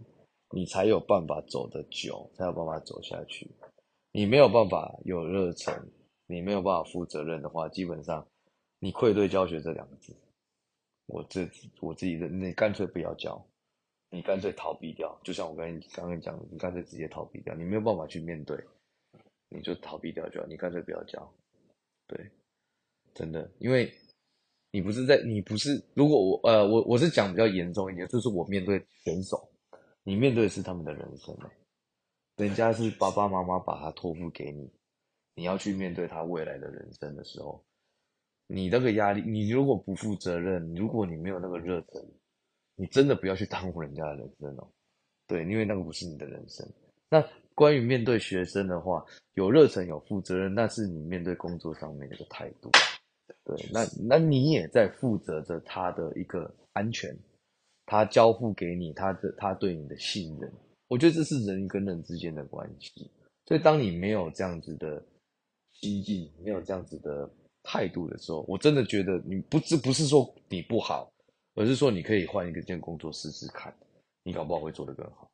你才有办法走得久，才有办法走下去。你没有办法有热忱，你没有办法负责任的话，基本上。你愧对教学这两个字，我这我自己认，你干脆不要教，你干脆逃避掉。就像我跟你刚刚讲的，你干脆直接逃避掉，你没有办法去面对，你就逃避掉就好。你干脆不要教，对，真的，因为你不是在，你不是，如果我呃我我是讲比较严重一点，就是我面对选手，你面对的是他们的人生，人家是爸爸妈妈把他托付给你，你要去面对他未来的人生的时候。你那个压力，你如果不负责任，如果你没有那个热忱，你真的不要去耽误人家的人生哦。对，因为那个不是你的人生。那关于面对学生的话，有热忱、有负责任，那是你面对工作上面的一个态度。对，那那你也在负责着他的一个安全，他交付给你他的他对你的信任。我觉得这是人跟人之间的关系。所以当你没有这样子的心境，没有这样子的。态度的时候，我真的觉得你不是不是说你不好，而是说你可以换一个件工作试试看，你搞不好会做得更好。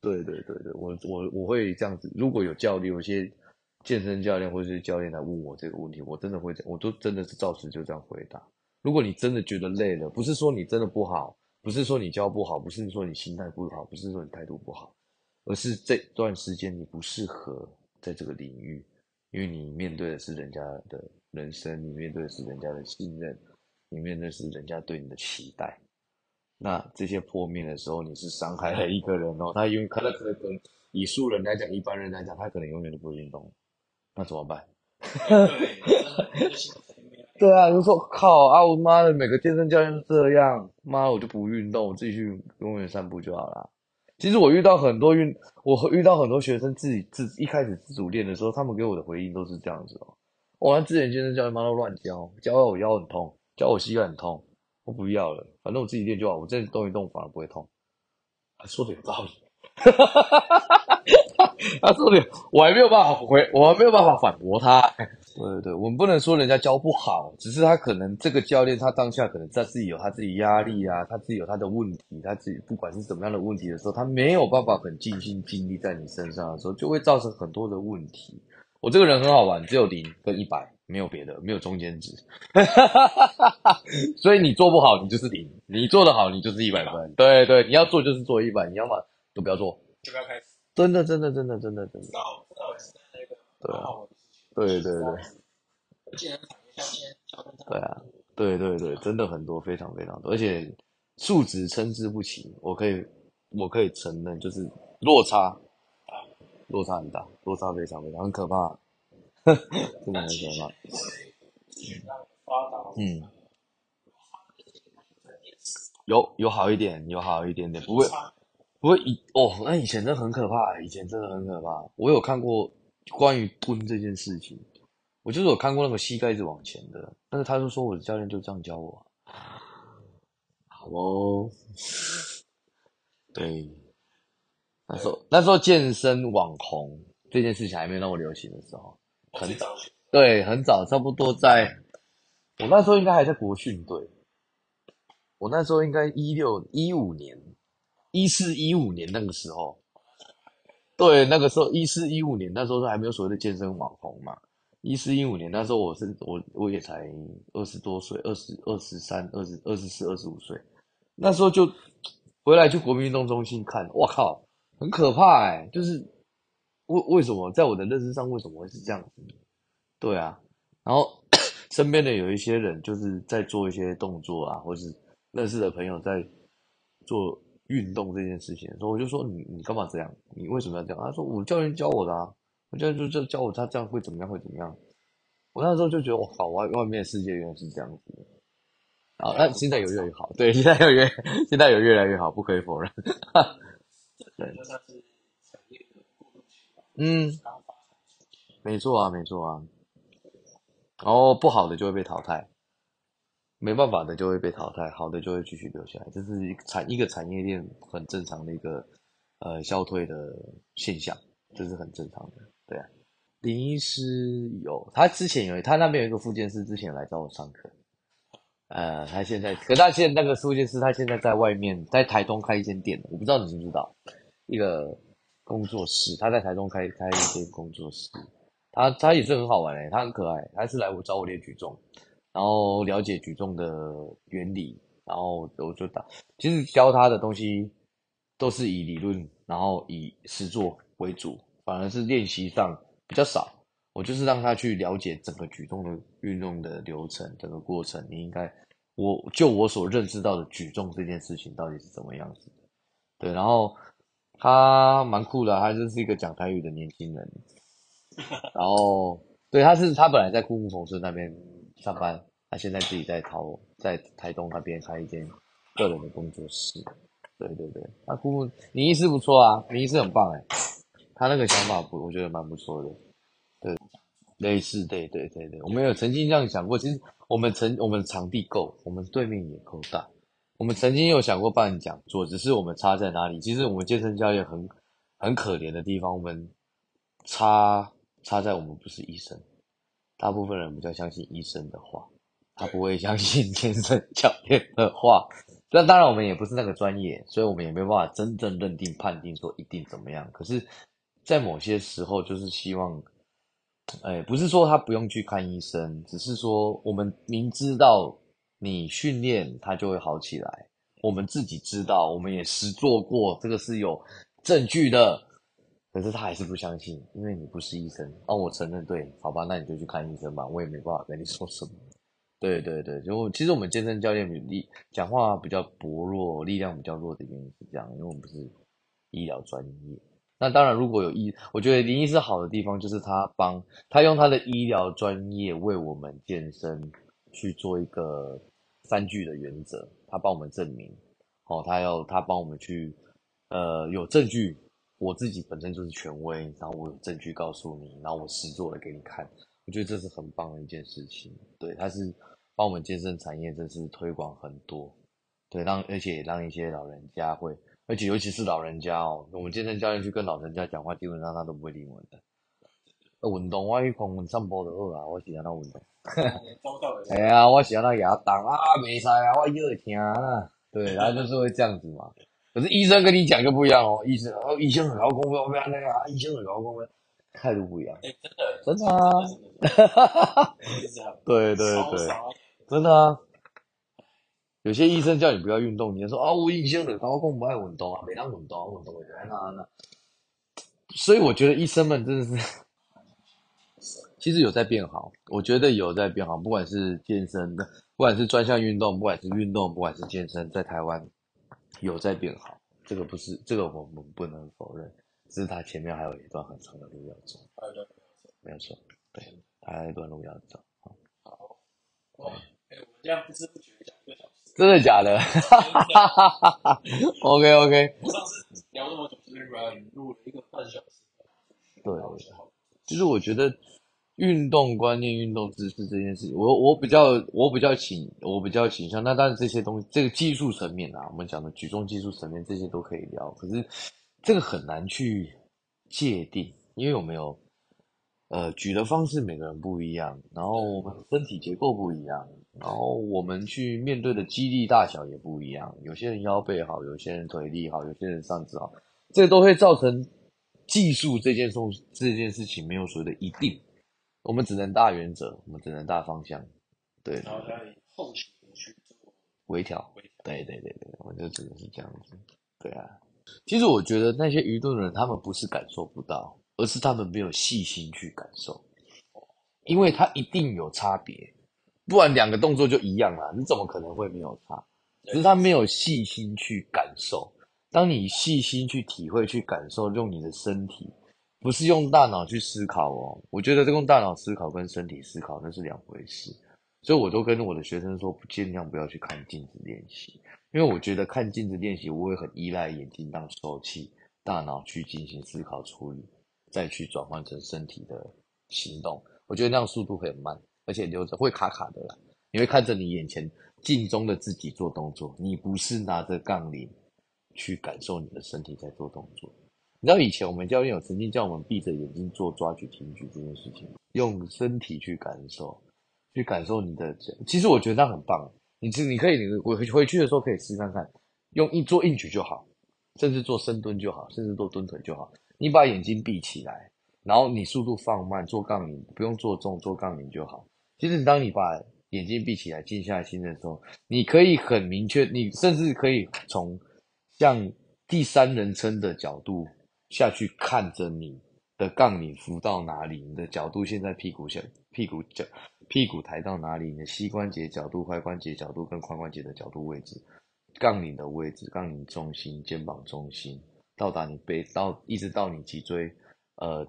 对对对对，我我我会这样子。如果有教练，有些健身教练或者是教练来问我这个问题，我真的会，我都真的是照实就这样回答。如果你真的觉得累了，不是说你真的不好，不是说你教不好，不是说你心态不好，不是说你态度不好，而是这段时间你不适合在这个领域，因为你面对的是人家的。人生，你面对的是人家的信任，你面对的是人家对你的期待。那这些破灭的时候，你是伤害了一个人哦。他因为可能可能以素人来讲，一般人来讲，他可能永远都不会运动。那怎么办？<laughs> 对啊，就说靠啊！我妈的，每个健身教练都这样，妈，我就不运动，我自己去公园散步就好了。其实我遇到很多运，我遇到很多学生自己自一开始自主练的时候，他们给我的回应都是这样子哦。我之前健身教练妈都乱教，教到我腰很痛，教我膝盖很痛，我不要了，反正我自己练就好，我这动一动反而不会痛。他说的有道理，<laughs> 他说的我还没有办法回，我还没有办法反驳他。对对对，我们不能说人家教不好，只是他可能这个教练他当下可能他自己有他自己压力啊，他自己有他的问题，他自己不管是什么样的问题的时候，他没有办法很尽心尽力在你身上的时候，就会造成很多的问题。我这个人很好玩，只有零跟一百，没有别的，没有中间值。<laughs> 所以你做不好，你就是零；你做得好，你就是一百分。对对，你要做就是做一百，你要么都不要做，就不要开始。真的真的真的真的真的。对啊。对对对，对啊，对对对，真的很多，非常非常多，而且数值参差不齐，我可以我可以承认，就是落差，落差很大，落差非常非常很可怕，<laughs> 真的很可怕。嗯，有有好一点，有好一点点，不会不会以哦，那以前真的很可怕，以前真的很可怕，我有看过。关于蹲这件事情，我就是有看过那个膝盖一直往前的，但是他就说我的教练就这样教我。好哦，<laughs> 对，那时候那时候健身网红这件事情还没有那么流行的时候，很早，对，很早，差不多在 <laughs> 我那时候应该还在国训队，我那时候应该一六一五年，一四一五年那个时候。对，那个时候一四一五年，那时候还没有所谓的健身网红嘛。一四一五年那时候，我是我我也才二十多岁，二十二十三、二十二十四、二十五岁。那时候就回来去国民运动中心看，哇靠，很可怕哎！就是为为什么在我的认知上为什么会是这样子？对啊，然后 <coughs> 身边的有一些人就是在做一些动作啊，或是认识的朋友在做。运动这件事情，所以我就说你你干嘛这样？你为什么要这样？他说我教练教我的啊，我教练就就教我他这样会怎么样会怎么样。我那时候就觉得我靠，外外面的世界原来是这样子。好，那现在有越来越好，对，现在有越现在有越来越好，不可以否认。对，嗯，没错啊，没错啊。然后不好的就会被淘汰。没办法的就会被淘汰，好的就会继续留下来，这是一个产一个产业链很正常的一个呃消退的现象，这是很正常的。对啊，林医师有他之前有他那边有一个复健师，之前来找我上课，呃，他现在可他现在那个复健师他现在在外面在台东开一间店，我不知道你知不知道，一个工作室，他在台东开开一间工作室，他他也是很好玩诶，他很可爱，他是来我找我练举重。然后了解举重的原理，然后我就打。其实教他的东西都是以理论，然后以实作为主，反而是练习上比较少。我就是让他去了解整个举重的运动的流程，整个过程。你应该，我就我所认知到的举重这件事情到底是怎么样子的？对，然后他蛮酷的，他就是一个讲台语的年轻人。<laughs> 然后，对，他是他本来在枯木逢春那边上班。他现在自己在桃，在台东那边开一间个人的工作室。对对对，那顾问林医师不错啊，你意思很棒哎，他那个想法不，我觉得蛮不错的。对，类似，对对对对，我们有曾经这样想过。其实我们曾我们场地够，我们对面也够大。我们曾经有想过办讲座，只是我们差在哪里？其实我们健身教练很很可怜的地方，我们差差在我们不是医生，大部分人比较相信医生的话。他不会相信健身教练的话，那当然我们也不是那个专业，所以我们也没有办法真正认定判定说一定怎么样。可是，在某些时候，就是希望，哎，不是说他不用去看医生，只是说我们明知道你训练他就会好起来，我们自己知道，我们也实做过，这个是有证据的。可是他还是不相信，因为你不是医生。那我承认，对，好吧，那你就去看医生吧，我也没办法跟你说什么。对对对，就其实我们健身教练比力讲话比较薄弱，力量比较弱的原因是这样，因为我们不是医疗专业。那当然，如果有医，我觉得林医师好的地方就是他帮他用他的医疗专业为我们健身去做一个三句的原则，他帮我们证明，哦，他要他帮我们去呃有证据，我自己本身就是权威，然后我有证据告诉你，然后我实做了给你看，我觉得这是很棒的一件事情。对，它是。帮我们健身产业真是推广很多，对，让而且也让一些老人家会，而且尤其是老人家哦，我们健身教练去跟老人家讲话，基本上他都不会理我们的。运动我去狂奔散步就好啊，我是安那运动。<laughs> 哎呀，我是安那牙当啊，没事啊，我腰会疼啊。对，然后就是会这样子嘛。可是医生跟你讲就不一样哦，医生哦，医生很高功夫，不要那个啊，医生很高功夫，态度不一样。哎，真的，真的啊，哈哈哈。对对对，真的啊。有些医生叫你不要运动，你就说啊，我医生很高功夫，不爱运动啊，没当运动，运动原来那那。所以我觉得医生们真的是。<laughs> 其实有在变好，我觉得有在变好。不管是健身的，不管是专项运动，不管是运动，不管是健身，在台湾有在变好。这个不是，这个我们不能否认。只是他前面还有一段很长的路要走。还有一段路要走，没有错。对，还有一段路要走。好，好，哇，哎，我们这样不知不觉讲一个小时，真的假的？哈哈哈哈哈。OK OK。我上次聊那么久，这边 Ryan 录了一个半小时。对，其实我觉得。运动观念、运动知识这件事情，我我比较我比较倾我比较倾向。那当然这些东西，这个技术层面啊，我们讲的举重技术层面，这些都可以聊。可是这个很难去界定，因为我们有呃举的方式，每个人不一样，然后我们身体结构不一样，然后我们去面对的肌力大小也不一样。有些人腰背好，有些人腿力好，有些人上肢好，这都会造成技术这件事这件事情没有所谓的一定。我们只能大原则，我们只能大方向，对。然后在后期去做微调，对对对对，我就只能是这样子，对啊。其实我觉得那些愚钝的人，他们不是感受不到，而是他们没有细心去感受，因为他一定有差别，不然两个动作就一样了，你怎么可能会没有差？只是他没有细心去感受。当你细心去体会、去感受，用你的身体。不是用大脑去思考哦，我觉得这用大脑思考跟身体思考那是两回事，所以我都跟我的学生说，尽量不要去看镜子练习，因为我觉得看镜子练习，我会很依赖眼睛当受器，大脑去进行思考处理，再去转换成身体的行动，我觉得那样速度会很慢，而且留着会卡卡的啦。你会看着你眼前镜中的自己做动作，你不是拿着杠铃去感受你的身体在做动作。你知道以前我们教练有曾经叫我们闭着眼睛做抓举、挺举这件事情，用身体去感受，去感受你的。其实我觉得那很棒。你其实你可以，你回回去的时候可以试看看，用一做硬举就好，甚至做深蹲就好，甚至做蹲腿就好。你把眼睛闭起来，然后你速度放慢，做杠铃不用做重，做杠铃就好。其实当你把眼睛闭起来，静下心的时候，你可以很明确，你甚至可以从像第三人称的角度。下去看着你的杠铃扶到哪里，你的角度现在屁股下屁股角屁股抬到哪里，你的膝关节角度、踝关节角度跟髋关节的角度位置，杠铃的位置、杠铃中心、肩膀中心，到达你背到一直到你脊椎，呃，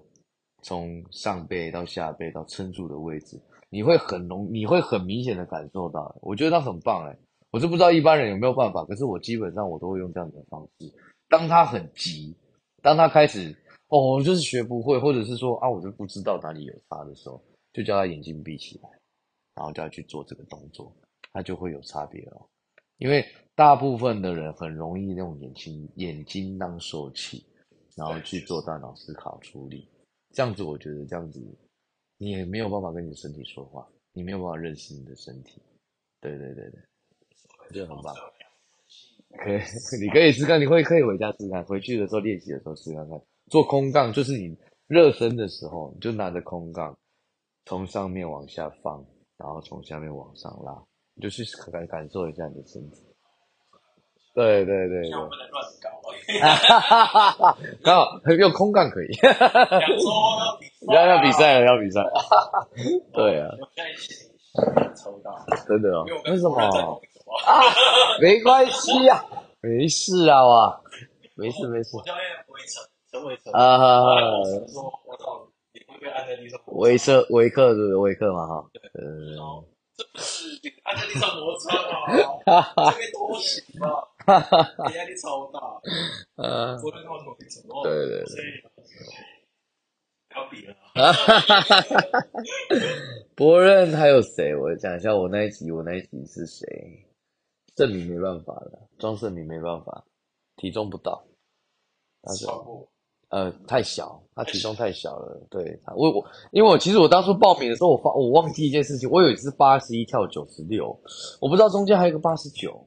从上背到下背到撑住的位置，你会很容你会很明显的感受到，我觉得它很棒诶，我是不知道一般人有没有办法，可是我基本上我都会用这样的方式，当他很急。当他开始哦，就是学不会，或者是说啊，我就不知道哪里有差的时候，就叫他眼睛闭起来，然后叫他去做这个动作，他就会有差别哦。因为大部分的人很容易用眼睛眼睛当受器，然后去做大脑思考处理，这样子我觉得这样子你也没有办法跟你的身体说话，你没有办法认识你的身体。对对对对，我觉得很棒。可以，你可以试看，你会可以回家试看，回去的时候练习的时候试看看。做空杠就是你热身的时候，你就拿着空杠，从上面往下放，然后从下面往上拉，你就去感感受一下你的身体。对对对对。<laughs> 刚好用空杠可以。要要比赛了，要比赛。哈哈哈。对啊。抽到。真的哦？为什么？啊，没关系啊，没事啊，哇，没事没事。我叫维城，陈维城。啊哈哈。说，我操，你会被按在地上。维车维克是维克嘛哈？嗯。这不是按在地上摩擦嘛？哈哈。这边拖行嘛？哈哈哈。压力超大。嗯。昨天看到维城哦。对对对。不要比了。哈哈哈哈哈。博任还有谁？我讲一下我那一集，我那一集是谁？证明没办法了，庄胜明没办法，体重不到，他说呃太小，他体重太小了。对，我我因为我其实我当初报名的时候，我发我忘记一件事情，我有一次八十一跳九十六，我不知道中间还有个八十九。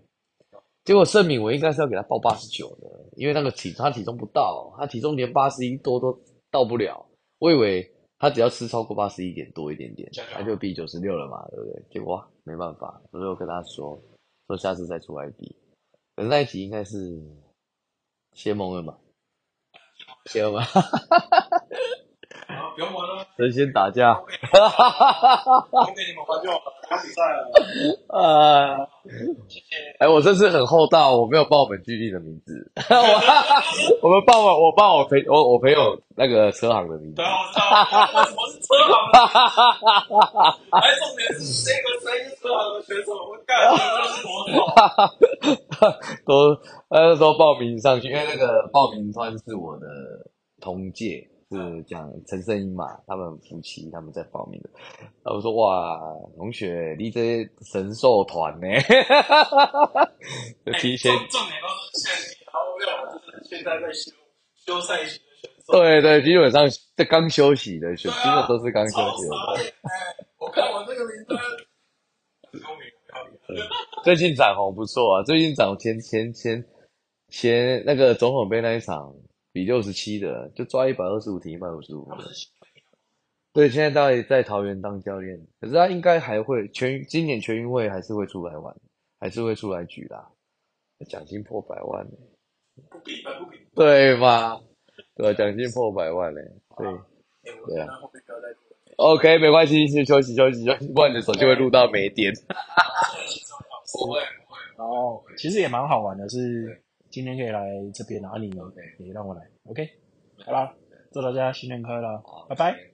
结果盛敏，我应该是要给他报八十九的，因为那个体他体重不到，他体重连八十一多都到不了。我以为他只要吃超过八十一点多一点点，他就比九十六了嘛，对不对？结果哇，没办法，所以我跟他说，说下次再出来比。可是那一集应该是谢蒙了嘛？行吧？<laughs> 不用玩了，神仙打架，哈哈哈哈哈哈！给你们玩就好了，打比赛了。啊，谢谢。哎，我这次很厚道，我没有报我们基地的名字。我 <laughs> 我们报了，我报我朋我我朋友那个车行的名字。对，我知道。为什么是车行的？哈哈哈哈哈哈！还重点是这个谁是车行的选手？我干，这是多少？哈哈哈都那时候报名上去，因为那个报名团是我的同届。是讲陈胜英嘛，他们夫妻他们在报名的。我说哇，同学，你这神兽团呢？就提前重点都是现在，然后没有就是现在在休休赛期的选手。对对，基本上在刚休息的选手，基本都是刚休息的。我看我这个名单，<laughs> 最近展鸿不错啊，最近展前前前前那个总统杯那一场。比六十七的，就抓一百二十五，停一百五十五。对，现在在在桃园当教练，可是他应该还会全今年全运会还是会出来玩，还是会出来举啦。奖金破百万呢，不比不比，对吗？对，奖金破百万呢，对对啊。OK，没关系，先休息休息休息，不然你的手机会录到没电。不会不会。然后其实也蛮好玩的，是。今天可以来这边，然后你也让我来，OK，好啦，祝大家新年快乐，拜拜。